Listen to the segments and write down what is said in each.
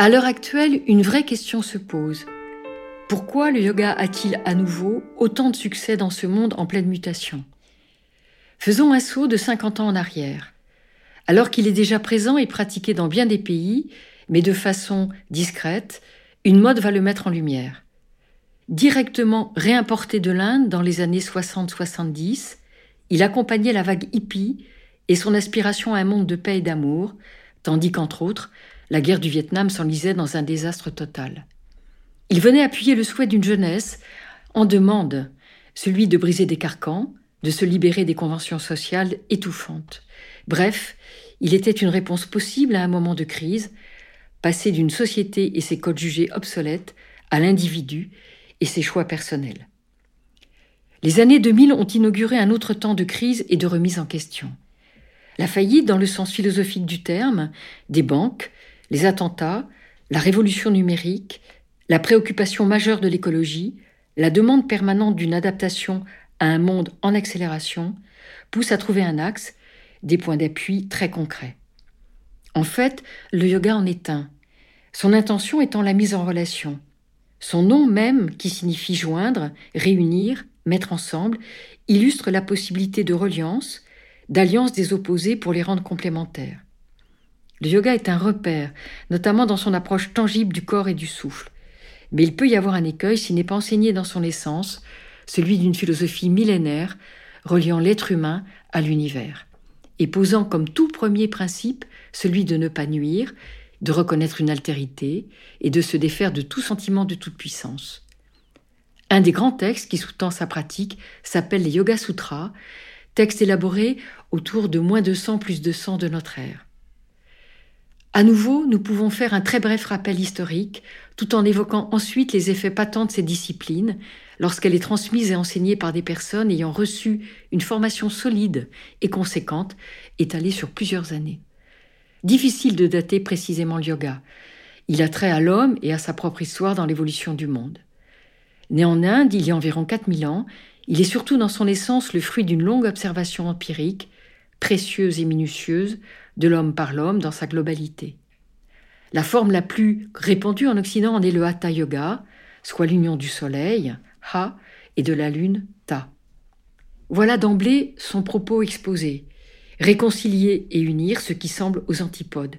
À l'heure actuelle, une vraie question se pose. Pourquoi le yoga a-t-il à nouveau autant de succès dans ce monde en pleine mutation? Faisons un saut de 50 ans en arrière. Alors qu'il est déjà présent et pratiqué dans bien des pays, mais de façon discrète, une mode va le mettre en lumière. Directement réimporté de l'Inde dans les années 60-70, il accompagnait la vague hippie et son aspiration à un monde de paix et d'amour, tandis qu'entre autres, la guerre du Vietnam s'enlisait dans un désastre total. Il venait appuyer le souhait d'une jeunesse en demande, celui de briser des carcans, de se libérer des conventions sociales étouffantes. Bref, il était une réponse possible à un moment de crise, passer d'une société et ses codes jugés obsolètes à l'individu et ses choix personnels. Les années 2000 ont inauguré un autre temps de crise et de remise en question. La faillite, dans le sens philosophique du terme, des banques, les attentats, la révolution numérique, la préoccupation majeure de l'écologie, la demande permanente d'une adaptation à un monde en accélération, poussent à trouver un axe, des points d'appui très concrets. En fait, le yoga en est un, son intention étant la mise en relation. Son nom même, qui signifie joindre, réunir, mettre ensemble, illustre la possibilité de reliance, d'alliance des opposés pour les rendre complémentaires. Le yoga est un repère, notamment dans son approche tangible du corps et du souffle. Mais il peut y avoir un écueil s'il n'est pas enseigné dans son essence, celui d'une philosophie millénaire reliant l'être humain à l'univers, et posant comme tout premier principe celui de ne pas nuire, de reconnaître une altérité et de se défaire de tout sentiment de toute puissance. Un des grands textes qui sous-tend sa pratique s'appelle les Yoga Sutras, texte élaboré autour de moins de 100 plus de 100 de notre ère. À nouveau, nous pouvons faire un très bref rappel historique, tout en évoquant ensuite les effets patents de ces disciplines, lorsqu'elle est transmise et enseignée par des personnes ayant reçu une formation solide et conséquente, étalée sur plusieurs années. Difficile de dater précisément le yoga. Il a trait à l'homme et à sa propre histoire dans l'évolution du monde. Né en Inde il y a environ 4000 ans, il est surtout dans son essence le fruit d'une longue observation empirique, précieuse et minutieuse, de l'homme par l'homme dans sa globalité. La forme la plus répandue en Occident en est le Hatha Yoga, soit l'union du soleil, Ha, et de la lune, Ta. Voilà d'emblée son propos exposé, réconcilier et unir ce qui semble aux antipodes.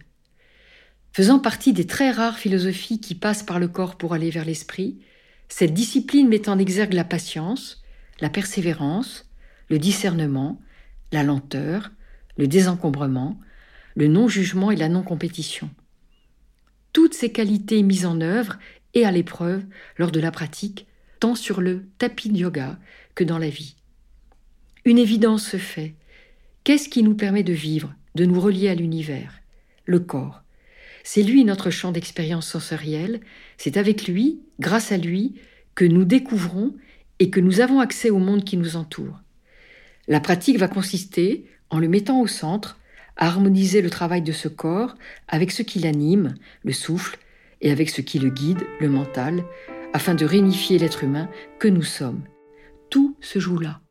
Faisant partie des très rares philosophies qui passent par le corps pour aller vers l'esprit, cette discipline met en exergue la patience, la persévérance, le discernement, la lenteur, le désencombrement, le non-jugement et la non-compétition. Toutes ces qualités mises en œuvre et à l'épreuve lors de la pratique, tant sur le tapis de yoga que dans la vie. Une évidence se fait. Qu'est-ce qui nous permet de vivre, de nous relier à l'univers? Le corps. C'est lui notre champ d'expérience sensorielle, c'est avec lui, grâce à lui, que nous découvrons et que nous avons accès au monde qui nous entoure. La pratique va consister, en le mettant au centre, à harmoniser le travail de ce corps avec ce qui l'anime, le souffle, et avec ce qui le guide, le mental, afin de réunifier l'être humain que nous sommes. Tout se joue là.